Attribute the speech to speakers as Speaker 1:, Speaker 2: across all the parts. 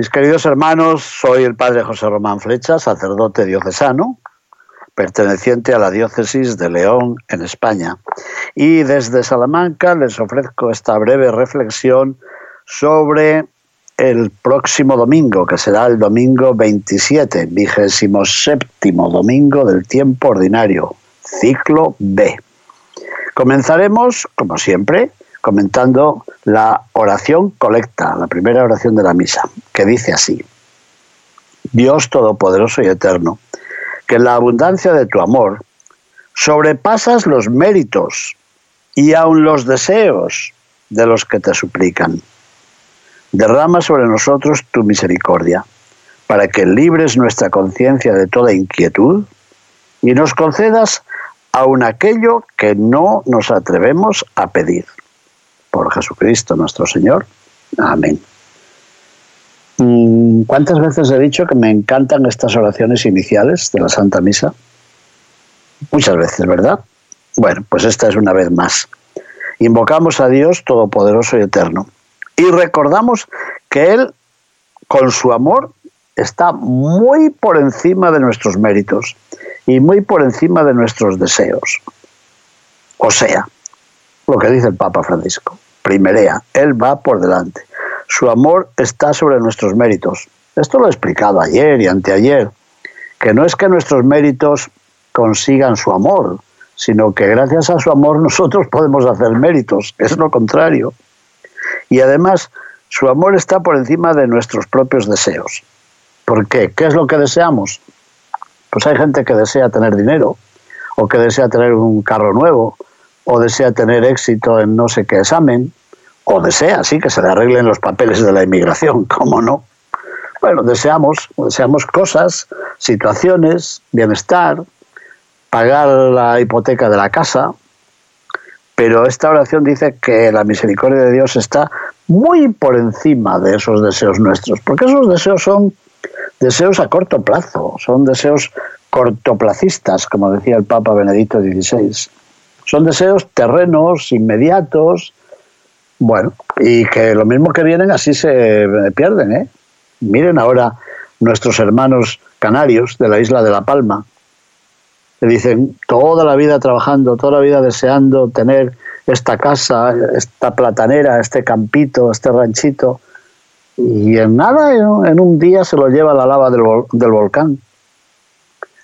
Speaker 1: Mis queridos hermanos, soy el padre José Román Flecha, sacerdote diocesano, perteneciente a la diócesis de León en España. Y desde Salamanca les ofrezco esta breve reflexión sobre el próximo domingo, que será el domingo 27, vigésimo séptimo domingo del tiempo ordinario, ciclo B. Comenzaremos, como siempre, comentando la oración colecta, la primera oración de la misa, que dice así, Dios Todopoderoso y Eterno, que en la abundancia de tu amor sobrepasas los méritos y aun los deseos de los que te suplican. Derrama sobre nosotros tu misericordia, para que libres nuestra conciencia de toda inquietud y nos concedas aun aquello que no nos atrevemos a pedir por Jesucristo nuestro Señor. Amén. Mm, ¿Cuántas veces he dicho que me encantan estas oraciones iniciales de la Santa Misa? Muchas veces, ¿verdad? Bueno, pues esta es una vez más. Invocamos a Dios Todopoderoso y Eterno y recordamos que Él, con su amor, está muy por encima de nuestros méritos y muy por encima de nuestros deseos. O sea, lo que dice el Papa Francisco. Primerea, Él va por delante. Su amor está sobre nuestros méritos. Esto lo he explicado ayer y anteayer, que no es que nuestros méritos consigan su amor, sino que gracias a su amor nosotros podemos hacer méritos, es lo contrario. Y además, su amor está por encima de nuestros propios deseos. ¿Por qué? ¿Qué es lo que deseamos? Pues hay gente que desea tener dinero, o que desea tener un carro nuevo, o desea tener éxito en no sé qué examen, o desea, sí, que se le arreglen los papeles de la inmigración, ¿cómo no? Bueno, deseamos, deseamos cosas, situaciones, bienestar, pagar la hipoteca de la casa, pero esta oración dice que la misericordia de Dios está muy por encima de esos deseos nuestros, porque esos deseos son deseos a corto plazo, son deseos cortoplacistas, como decía el Papa Benedicto XVI. Son deseos terrenos, inmediatos, bueno, y que lo mismo que vienen así se pierden, ¿eh? Miren ahora nuestros hermanos canarios de la isla de La Palma, que dicen toda la vida trabajando, toda la vida deseando tener esta casa, esta platanera, este campito, este ranchito, y en nada, en un día se lo lleva la lava del, del volcán.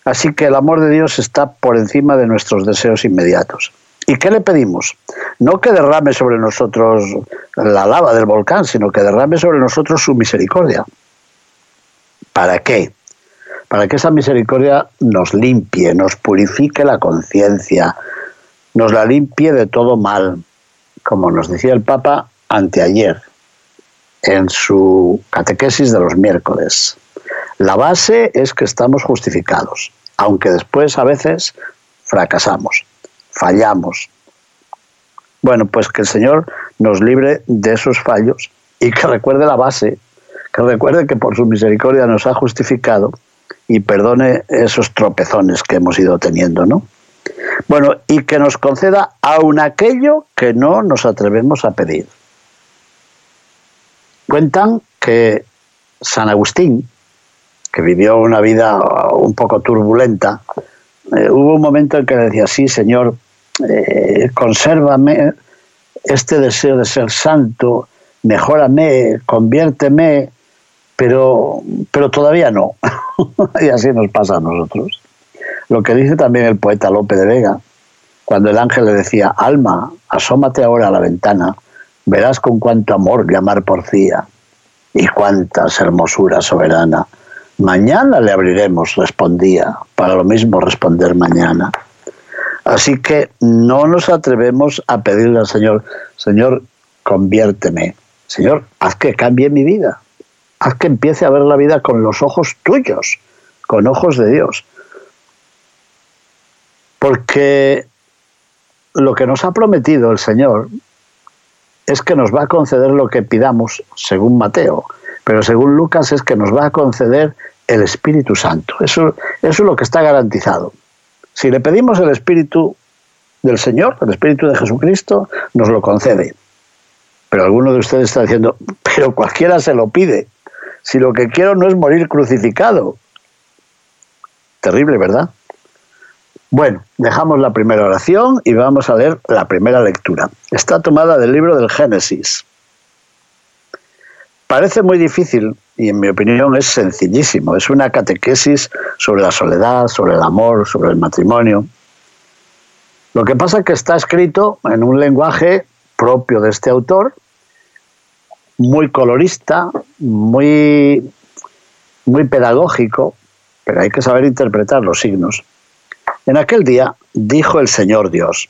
Speaker 1: Así que el amor de Dios está por encima de nuestros deseos inmediatos. ¿Y qué le pedimos? No que derrame sobre nosotros la lava del volcán, sino que derrame sobre nosotros su misericordia. ¿Para qué? Para que esa misericordia nos limpie, nos purifique la conciencia, nos la limpie de todo mal, como nos decía el Papa anteayer en su catequesis de los miércoles. La base es que estamos justificados, aunque después a veces fracasamos, fallamos. Bueno, pues que el Señor nos libre de esos fallos y que recuerde la base, que recuerde que por su misericordia nos ha justificado y perdone esos tropezones que hemos ido teniendo, ¿no? Bueno, y que nos conceda aun aquello que no nos atrevemos a pedir. Cuentan que San Agustín, que vivió una vida un poco turbulenta, eh, hubo un momento en que decía, sí, Señor, eh, consérvame este deseo de ser santo, mejórame, conviérteme, pero, pero todavía no. y así nos pasa a nosotros. Lo que dice también el poeta Lope de Vega, cuando el ángel le decía, alma, asómate ahora a la ventana, verás con cuánto amor llamar porfía y cuántas hermosuras soberana Mañana le abriremos, respondía, para lo mismo responder mañana. Así que no nos atrevemos a pedirle al Señor, Señor, conviérteme. Señor, haz que cambie mi vida. Haz que empiece a ver la vida con los ojos tuyos, con ojos de Dios. Porque lo que nos ha prometido el Señor es que nos va a conceder lo que pidamos, según Mateo, pero según Lucas es que nos va a conceder el Espíritu Santo. Eso, es lo que está garantizado. Si le pedimos el Espíritu del Señor, el Espíritu de Jesucristo, nos lo concede. Pero alguno de ustedes está diciendo, pero cualquiera se lo pide. Si lo que quiero no es morir crucificado. Terrible, ¿verdad? Bueno, dejamos la primera oración y vamos a leer la primera lectura. Está tomada del libro del Génesis. Parece muy difícil y en mi opinión es sencillísimo. Es una catequesis sobre la soledad, sobre el amor, sobre el matrimonio. Lo que pasa es que está escrito en un lenguaje propio de este autor, muy colorista, muy, muy pedagógico, pero hay que saber interpretar los signos. En aquel día dijo el Señor Dios,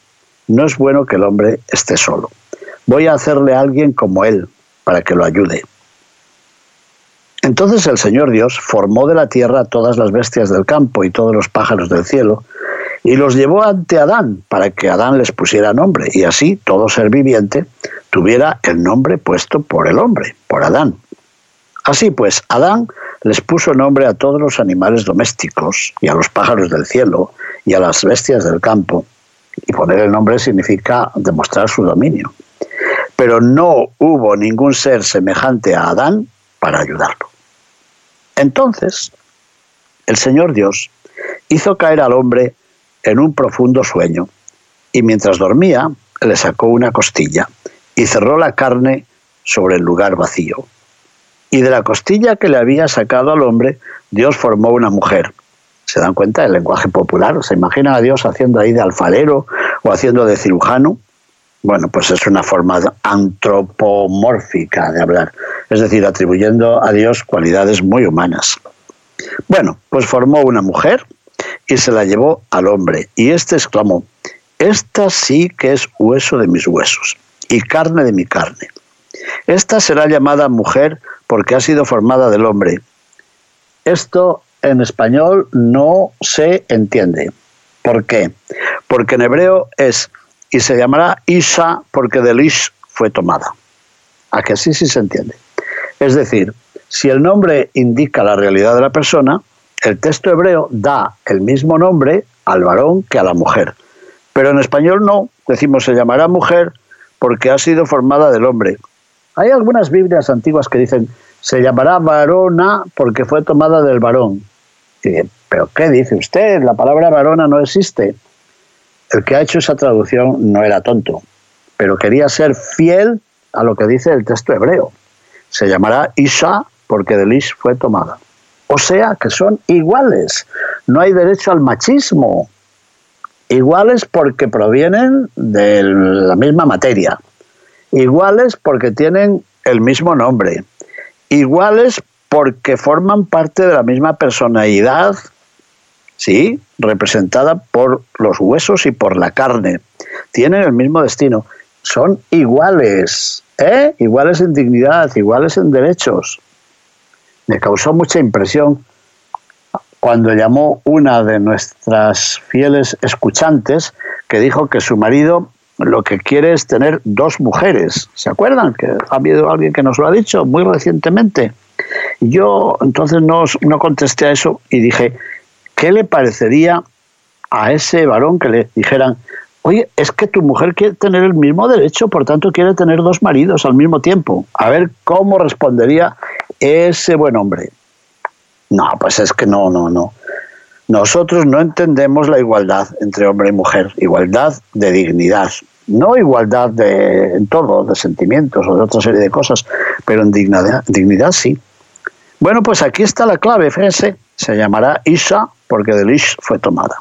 Speaker 1: no es bueno que el hombre esté solo. Voy a hacerle a alguien como él, para que lo ayude. Entonces el Señor Dios formó de la tierra todas las bestias del campo y todos los pájaros del cielo, y los llevó ante Adán, para que Adán les pusiera nombre, y así todo ser viviente tuviera el nombre puesto por el hombre, por Adán. Así pues, Adán les puso nombre a todos los animales domésticos y a los pájaros del cielo y a las bestias del campo. Y poner el nombre significa demostrar su dominio. Pero no hubo ningún ser semejante a Adán para ayudarlo. Entonces, el Señor Dios hizo caer al hombre en un profundo sueño y mientras dormía le sacó una costilla y cerró la carne sobre el lugar vacío. Y de la costilla que le había sacado al hombre, Dios formó una mujer ¿Se dan cuenta del lenguaje popular? ¿Se imaginan a Dios haciendo ahí de alfarero o haciendo de cirujano? Bueno, pues es una forma antropomórfica de hablar, es decir, atribuyendo a Dios cualidades muy humanas. Bueno, pues formó una mujer y se la llevó al hombre, y éste exclamó, esta sí que es hueso de mis huesos y carne de mi carne. Esta será llamada mujer porque ha sido formada del hombre. Esto en español no se entiende. ¿Por qué? Porque en hebreo es y se llamará Isa porque del Ish fue tomada. A que así sí se entiende. Es decir, si el nombre indica la realidad de la persona, el texto hebreo da el mismo nombre al varón que a la mujer. Pero en español no, decimos se llamará mujer porque ha sido formada del hombre. Hay algunas Biblias antiguas que dicen se llamará varona porque fue tomada del varón. ¿Pero qué dice usted? La palabra varona no existe. El que ha hecho esa traducción no era tonto, pero quería ser fiel a lo que dice el texto hebreo. Se llamará Isa porque de Ish fue tomada. O sea que son iguales. No hay derecho al machismo. Iguales porque provienen de la misma materia. Iguales porque tienen el mismo nombre iguales porque forman parte de la misma personalidad, ¿sí? Representada por los huesos y por la carne. Tienen el mismo destino. Son iguales, ¿eh? Iguales en dignidad, iguales en derechos. Me causó mucha impresión cuando llamó una de nuestras fieles escuchantes que dijo que su marido lo que quiere es tener dos mujeres. ¿Se acuerdan? Que ha habido alguien que nos lo ha dicho muy recientemente. Yo entonces no, no contesté a eso y dije, ¿qué le parecería a ese varón que le dijeran, oye, es que tu mujer quiere tener el mismo derecho, por tanto quiere tener dos maridos al mismo tiempo? A ver cómo respondería ese buen hombre. No, pues es que no, no, no. Nosotros no entendemos la igualdad entre hombre y mujer, igualdad de dignidad, no igualdad de en todo, de sentimientos o de otra serie de cosas, pero en dignidad, dignidad sí. Bueno, pues aquí está la clave, fíjense, se llamará Isa porque del Ish fue tomada.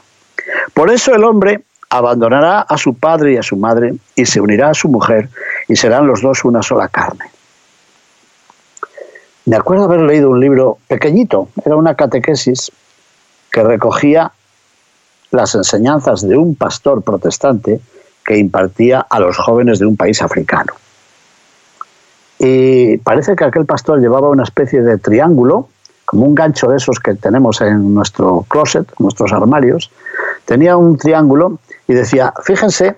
Speaker 1: Por eso el hombre abandonará a su padre y a su madre y se unirá a su mujer y serán los dos una sola carne. Me acuerdo haber leído un libro pequeñito, era una catequesis que recogía las enseñanzas de un pastor protestante que impartía a los jóvenes de un país africano. y parece que aquel pastor llevaba una especie de triángulo, como un gancho de esos que tenemos en nuestro closet, nuestros armarios, tenía un triángulo y decía, fíjense,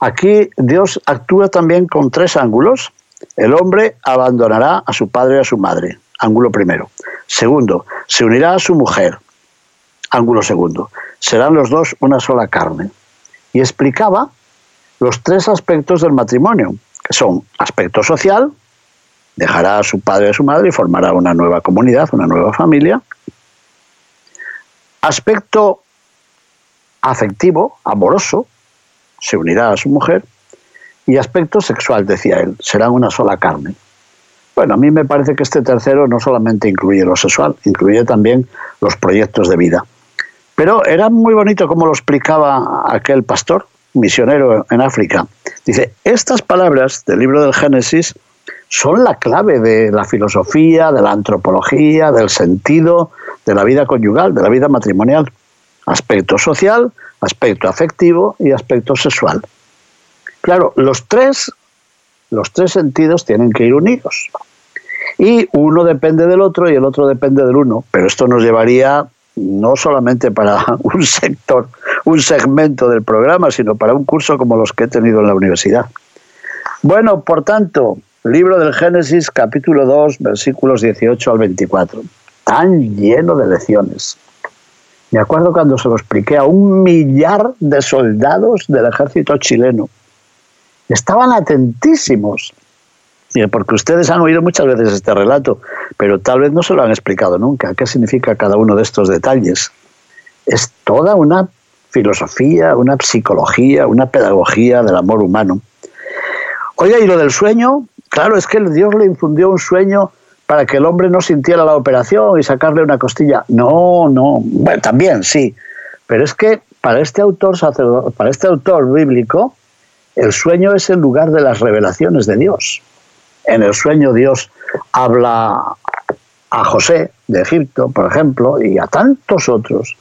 Speaker 1: aquí Dios actúa también con tres ángulos. El hombre abandonará a su padre y a su madre, ángulo primero. Segundo, se unirá a su mujer, ángulo segundo. Serán los dos una sola carne. Y explicaba los tres aspectos del matrimonio, que son aspecto social, dejará a su padre y a su madre y formará una nueva comunidad, una nueva familia. Aspecto afectivo, amoroso, se unirá a su mujer. Y aspecto sexual, decía él, serán una sola carne. Bueno, a mí me parece que este tercero no solamente incluye lo sexual, incluye también los proyectos de vida. Pero era muy bonito como lo explicaba aquel pastor, misionero en África. Dice, estas palabras del libro del Génesis son la clave de la filosofía, de la antropología, del sentido de la vida conyugal, de la vida matrimonial. Aspecto social, aspecto afectivo y aspecto sexual. Claro, los tres, los tres sentidos tienen que ir unidos. Y uno depende del otro y el otro depende del uno. Pero esto nos llevaría no solamente para un sector, un segmento del programa, sino para un curso como los que he tenido en la universidad. Bueno, por tanto, libro del Génesis, capítulo 2, versículos 18 al 24. Tan lleno de lecciones. Me acuerdo cuando se lo expliqué a un millar de soldados del ejército chileno. Estaban atentísimos porque ustedes han oído muchas veces este relato, pero tal vez no se lo han explicado nunca. ¿Qué significa cada uno de estos detalles? Es toda una filosofía, una psicología, una pedagogía del amor humano. Oiga, y lo del sueño, claro, es que Dios le infundió un sueño para que el hombre no sintiera la operación y sacarle una costilla. No, no, bueno, también sí, pero es que para este autor para este autor bíblico, el sueño es el lugar de las revelaciones de Dios. En el sueño Dios habla a José de Egipto, por ejemplo, y a tantos otros,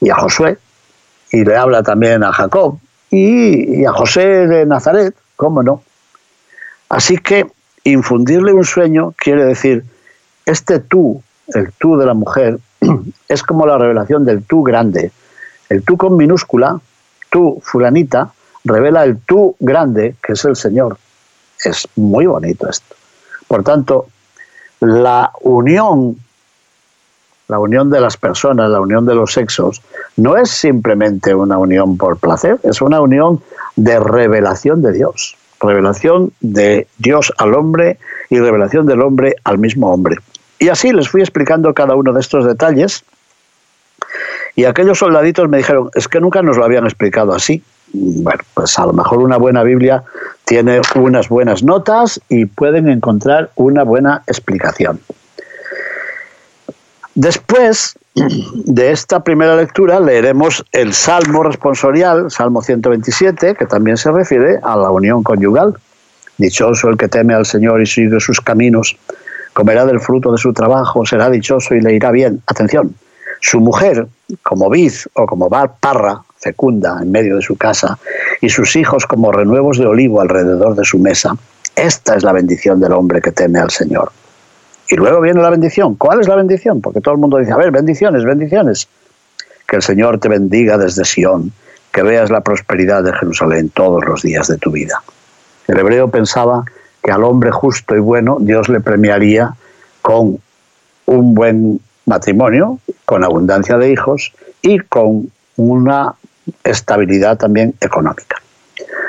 Speaker 1: y a Josué, y le habla también a Jacob, y, a José de Nazaret, ¿cómo no? Así que infundirle un sueño quiere decir, este tú, el tú de la mujer, es como la revelación del tú grande. El tú con minúscula, tú fulanita, revela el tú grande, que es el Señor. Es muy bonito esto. Por tanto, la unión, la unión de las personas, la unión de los sexos, no es simplemente una unión por placer, es una unión de revelación de Dios, revelación de Dios al hombre y revelación del hombre al mismo hombre. Y así les fui explicando cada uno de estos detalles. Y aquellos soldaditos me dijeron, es que nunca nos lo habían explicado así bueno, pues a lo mejor una buena Biblia tiene unas buenas notas y pueden encontrar una buena explicación. Después de esta primera lectura leeremos el Salmo responsorial, Salmo 127, que también se refiere a la unión conyugal. Dichoso el que teme al Señor y sigue sus caminos, comerá del fruto de su trabajo, será dichoso y le irá bien. Atención, su mujer, como vid o como parra, fecunda en medio de su casa, y sus hijos como renuevos de olivo alrededor de su mesa. Esta es la bendición del hombre que teme al Señor. Y luego viene la bendición. ¿Cuál es la bendición? Porque todo el mundo dice, a ver, bendiciones, bendiciones. Que el Señor te bendiga desde Sión, que veas la prosperidad de Jerusalén todos los días de tu vida. El hebreo pensaba que al hombre justo y bueno Dios le premiaría con un buen matrimonio, con abundancia de hijos y con una estabilidad también económica.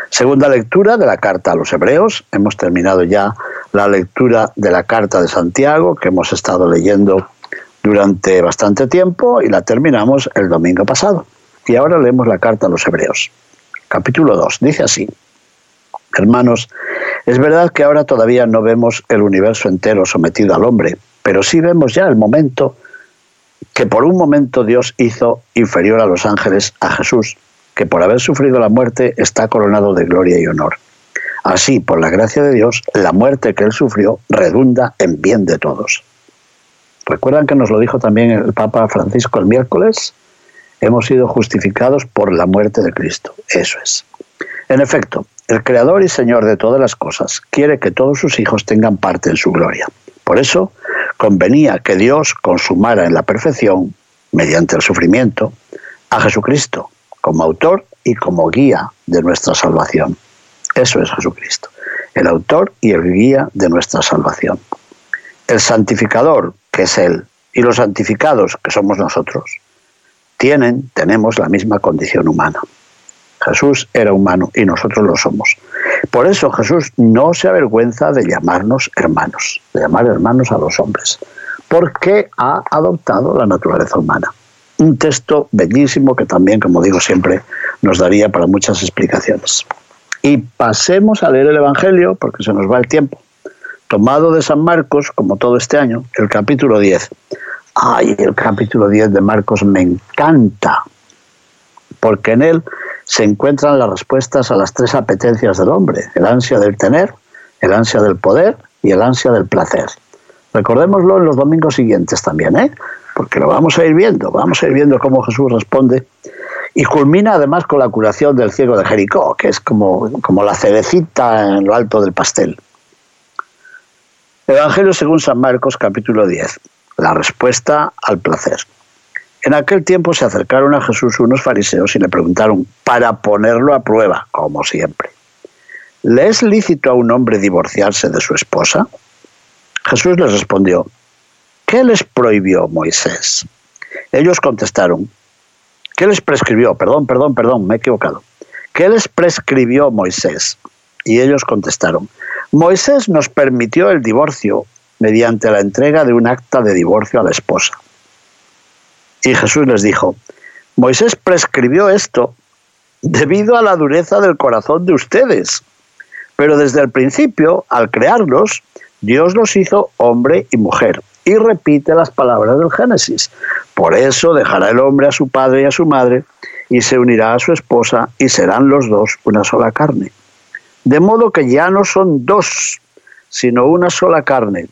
Speaker 1: Segunda lectura de la carta a los hebreos. Hemos terminado ya la lectura de la carta de Santiago que hemos estado leyendo durante bastante tiempo y la terminamos el domingo pasado. Y ahora leemos la carta a los hebreos. Capítulo 2. Dice así. Hermanos, es verdad que ahora todavía no vemos el universo entero sometido al hombre, pero sí vemos ya el momento que por un momento Dios hizo inferior a los ángeles a Jesús, que por haber sufrido la muerte está coronado de gloria y honor. Así, por la gracia de Dios, la muerte que él sufrió redunda en bien de todos. ¿Recuerdan que nos lo dijo también el Papa Francisco el miércoles? Hemos sido justificados por la muerte de Cristo. Eso es. En efecto, el Creador y Señor de todas las cosas quiere que todos sus hijos tengan parte en su gloria. Por eso, convenía que Dios consumara en la perfección, mediante el sufrimiento, a Jesucristo como autor y como guía de nuestra salvación. Eso es Jesucristo, el autor y el guía de nuestra salvación. El santificador, que es Él, y los santificados, que somos nosotros, tienen, tenemos la misma condición humana. Jesús era humano y nosotros lo somos. Por eso Jesús no se avergüenza de llamarnos hermanos, de llamar hermanos a los hombres, porque ha adoptado la naturaleza humana. Un texto bellísimo que también, como digo siempre, nos daría para muchas explicaciones. Y pasemos a leer el Evangelio, porque se nos va el tiempo. Tomado de San Marcos, como todo este año, el capítulo 10. Ay, el capítulo 10 de Marcos me encanta, porque en él se encuentran las respuestas a las tres apetencias del hombre, el ansia del tener, el ansia del poder y el ansia del placer. Recordémoslo en los domingos siguientes también, ¿eh? Porque lo vamos a ir viendo, vamos a ir viendo cómo Jesús responde y culmina además con la curación del ciego de Jericó, que es como, como la cerecita en lo alto del pastel. Evangelio según San Marcos capítulo 10, la respuesta al placer. En aquel tiempo se acercaron a Jesús unos fariseos y le preguntaron, para ponerlo a prueba, como siempre, ¿le es lícito a un hombre divorciarse de su esposa? Jesús les respondió, ¿qué les prohibió Moisés? Ellos contestaron, ¿qué les prescribió? Perdón, perdón, perdón, me he equivocado. ¿Qué les prescribió Moisés? Y ellos contestaron, Moisés nos permitió el divorcio mediante la entrega de un acta de divorcio a la esposa. Y Jesús les dijo, Moisés prescribió esto debido a la dureza del corazón de ustedes. Pero desde el principio, al crearlos, Dios los hizo hombre y mujer. Y repite las palabras del Génesis. Por eso dejará el hombre a su padre y a su madre, y se unirá a su esposa, y serán los dos una sola carne. De modo que ya no son dos, sino una sola carne.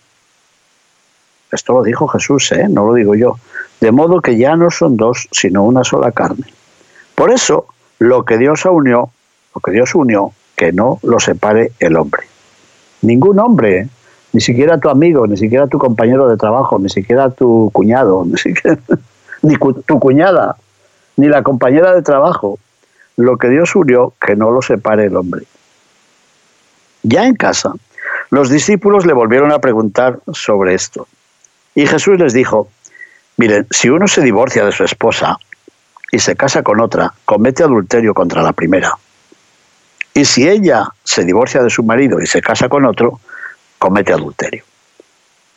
Speaker 1: Esto lo dijo Jesús, ¿eh? no lo digo yo de modo que ya no son dos, sino una sola carne. Por eso, lo que Dios unió, lo que Dios unió, que no lo separe el hombre. Ningún hombre, ni siquiera tu amigo, ni siquiera tu compañero de trabajo, ni siquiera tu cuñado, ni siquiera ni tu cuñada, ni la compañera de trabajo, lo que Dios unió, que no lo separe el hombre. Ya en casa, los discípulos le volvieron a preguntar sobre esto. Y Jesús les dijo, Miren, si uno se divorcia de su esposa y se casa con otra, comete adulterio contra la primera. Y si ella se divorcia de su marido y se casa con otro, comete adulterio.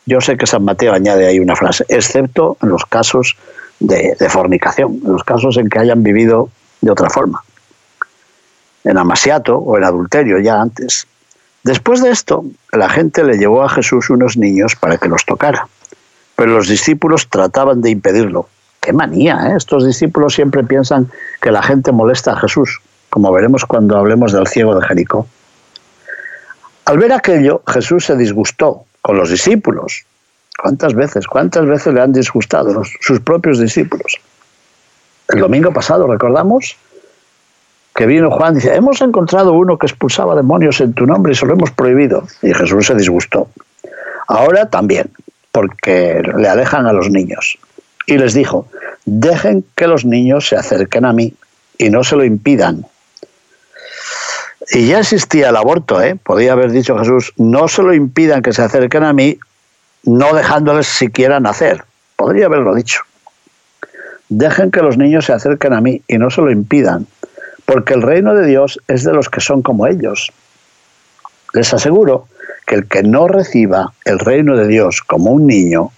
Speaker 1: Yo sé que San Mateo añade ahí una frase, excepto en los casos de, fornicación, en los casos en que hayan vivido de otra forma. En amasiato o en adulterio ya antes. Después de esto, la gente le llevó a Jesús unos niños para que los tocara pero los discípulos trataban de impedirlo. Qué manía, ¿eh? Estos discípulos siempre piensan que la gente molesta a Jesús, como veremos cuando hablemos del ciego de Jericó. Al ver aquello, Jesús se disgustó con los discípulos. ¿Cuántas veces, cuántas veces le han disgustado sus propios discípulos? El domingo pasado, recordamos, que vino Juan y dice, hemos encontrado uno que expulsaba demonios en tu nombre y se lo hemos prohibido. Y Jesús se disgustó. Ahora también, porque le alejan a los niños. Y les dijo, dejen que los niños se acerquen a mí y no se lo impidan. Y ya existía el aborto, ¿eh? podía haber dicho Jesús, no se lo impidan que se acerquen a mí, no dejándoles siquiera nacer. Podría haberlo dicho. Dejen que los niños se acerquen a mí y no se lo impidan, porque el reino de Dios es de los que son como ellos. Les aseguro que el que no reciba el reino de Dios como un niño,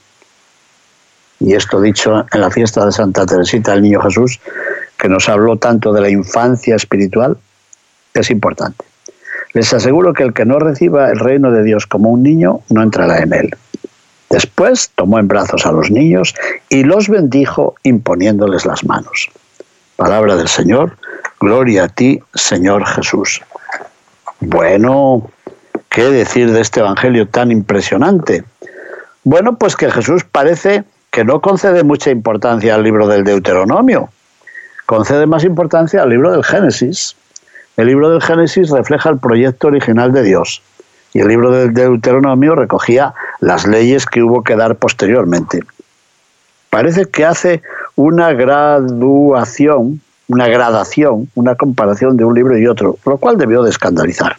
Speaker 1: y esto dicho en la fiesta de Santa Teresita, el niño Jesús, que nos habló tanto de la infancia espiritual, es importante. Les aseguro que el que no reciba el reino de Dios como un niño no entrará en él. Después tomó en brazos a los niños y los bendijo imponiéndoles las manos. Palabra del Señor, gloria a ti, Señor Jesús. Bueno, ¿Qué decir de este Evangelio tan impresionante? Bueno, pues que Jesús parece que no concede mucha importancia al libro del Deuteronomio, concede más importancia al libro del Génesis, El libro del Génesis refleja el proyecto original de Dios y el libro del Deuteronomio recogía las leyes que hubo que dar posteriormente. Parece que hace una graduación, una gradación, una comparación de un libro y otro, lo cual debió de escandalizar.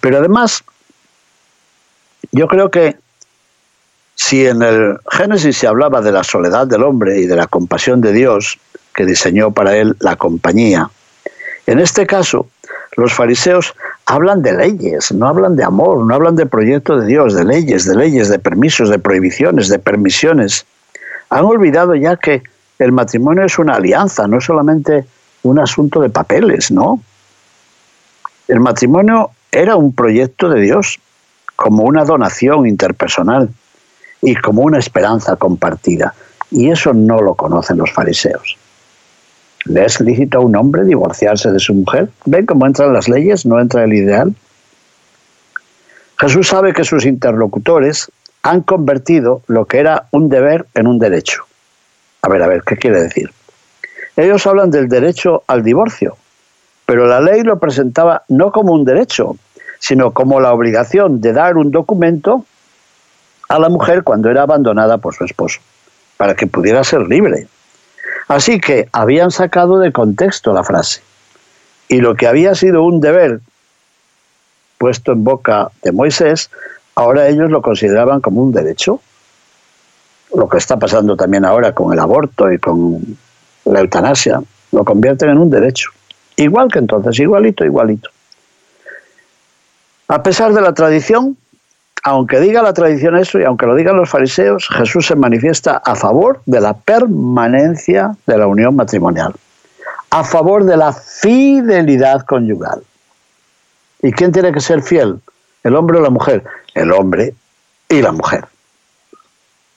Speaker 1: Pero además, yo creo que si en el Génesis se hablaba de la soledad del hombre y de la compasión de Dios, que diseñó para él la compañía, en este caso los fariseos hablan de leyes, no hablan de amor, no hablan de proyecto de Dios, de leyes, de leyes, de permisos, de prohibiciones, de permisiones. Han olvidado ya que el matrimonio es una alianza, no es solamente un asunto de papeles, ¿no? El matrimonio era un proyecto de Dios, como una donación interpersonal y como una esperanza compartida. Y eso no lo conocen los fariseos. ¿Le es lícito a un hombre divorciarse de su mujer? ¿Ven cómo entran las leyes? ¿No entra el ideal? Jesús sabe que sus interlocutores han convertido lo que era un deber en un derecho. A ver, a ver, ¿qué quiere decir? Ellos hablan del derecho al divorcio, pero la ley lo presentaba no como un derecho, sino como la obligación de dar un documento a la mujer cuando era abandonada por su esposo, para que pudiera ser libre. Así que habían sacado de contexto la frase. Y lo que había sido un deber puesto en boca de Moisés, ahora ellos lo consideraban como un derecho. Lo que está pasando también ahora con el aborto y con la eutanasia, lo convierten en un derecho. Igual que entonces, igualito, igualito. A pesar de la tradición, aunque diga la tradición eso y aunque lo digan los fariseos, Jesús se manifiesta a favor de la permanencia de la unión matrimonial, a favor de la fidelidad conyugal. ¿Y quién tiene que ser fiel? ¿El hombre o la mujer? El hombre y la mujer.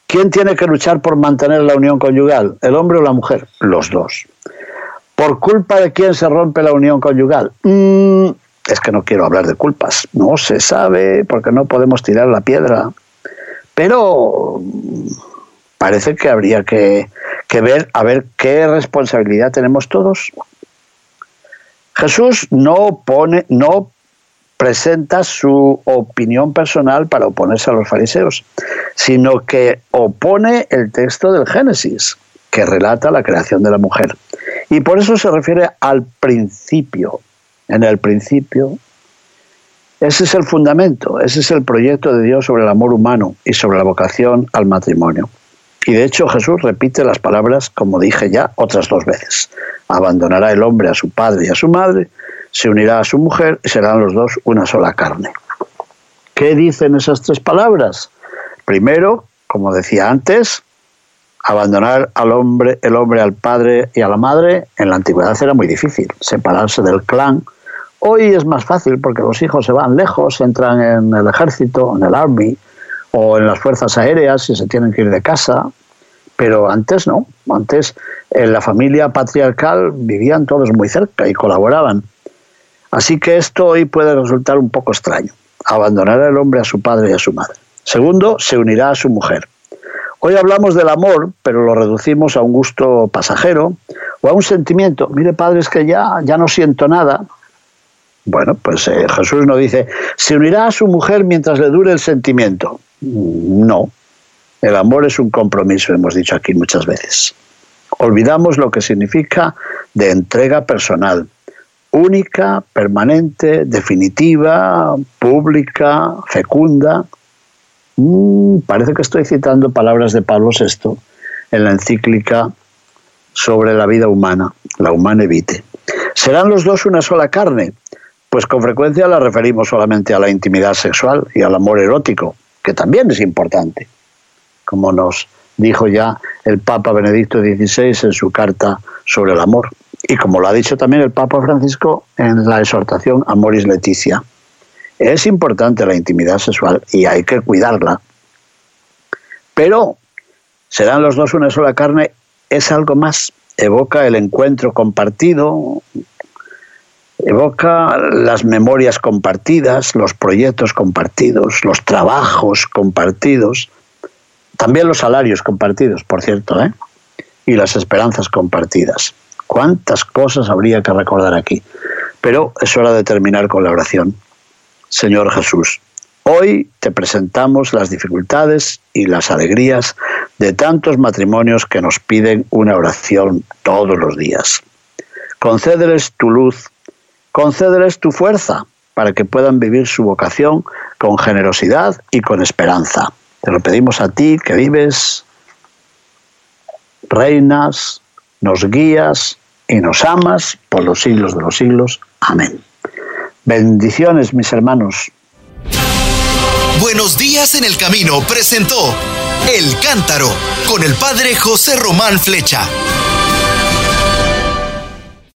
Speaker 1: ¿Quién tiene que luchar por mantener la unión conyugal? ¿El hombre o la mujer? Los dos. ¿Por culpa de quién se rompe la unión conyugal? Mm, es que no quiero hablar de culpas, no se sabe porque no podemos tirar la piedra, pero parece que habría que, ver a ver qué responsabilidad tenemos todos. Jesús no pone, no presenta su opinión personal para oponerse a los fariseos, sino que opone el texto del Génesis, que relata la creación de la mujer. Y por eso se refiere al principio, en el principio. Ese es el fundamento, ese es el proyecto de Dios sobre el amor humano y sobre la vocación al matrimonio. Y de hecho Jesús repite las palabras, como dije ya, otras dos veces. Abandonará el hombre a su padre y a su madre, se unirá a su mujer y serán los dos una sola carne. ¿Qué dicen esas tres palabras? Primero, como decía antes, abandonar al hombre, el hombre al padre y a la madre en la antigüedad era muy difícil. Separarse del clan, Hoy es más fácil porque los hijos se van lejos, entran en el ejército, en el army o en las fuerzas aéreas y se tienen que ir de casa. Pero antes no, antes en la familia patriarcal vivían todos muy cerca y colaboraban. Así que esto hoy puede resultar un poco extraño, abandonar al hombre a su padre y a su madre. Segundo, se unirá a su mujer. Hoy hablamos del amor, pero lo reducimos a un gusto pasajero o a un sentimiento. Mire, padre, es que ya, ya no siento nada, bueno, pues eh, Jesús no dice, se unirá a su mujer mientras le dure el sentimiento. No, el amor es un compromiso, hemos dicho aquí muchas veces. Olvidamos lo que significa de entrega personal, única, permanente, definitiva, pública, fecunda. Mm, parece que estoy citando palabras de Pablo VI en la encíclica sobre la vida humana, la humana evite. ¿Serán los dos una sola carne? Pues con frecuencia la referimos solamente a la intimidad sexual y al amor erótico, que también es importante, como nos dijo ya el Papa Benedicto XVI en su carta sobre el amor, y como lo ha dicho también el Papa Francisco en la exhortación Amoris Leticia. Es importante la intimidad sexual y hay que cuidarla, pero serán los dos una sola carne, es algo más, evoca el encuentro compartido, evoca las memorias compartidas, los proyectos compartidos, los trabajos compartidos, también los salarios compartidos, por cierto, ¿eh? y las esperanzas compartidas. ¿Cuántas cosas habría que recordar aquí? Pero es hora de terminar con la oración. Señor Jesús, hoy te presentamos las dificultades y las alegrías de tantos matrimonios que nos piden una oración todos los días. Concédeles tu luz, concédeles tu fuerza para que puedan vivir su vocación con generosidad y con esperanza. Te lo pedimos a ti que vives, reinas, nos guías y nos amas por los siglos de los siglos. Amén. Bendiciones, mis hermanos.
Speaker 2: Buenos días en el camino presentó El Cántaro con el padre José Román Flecha.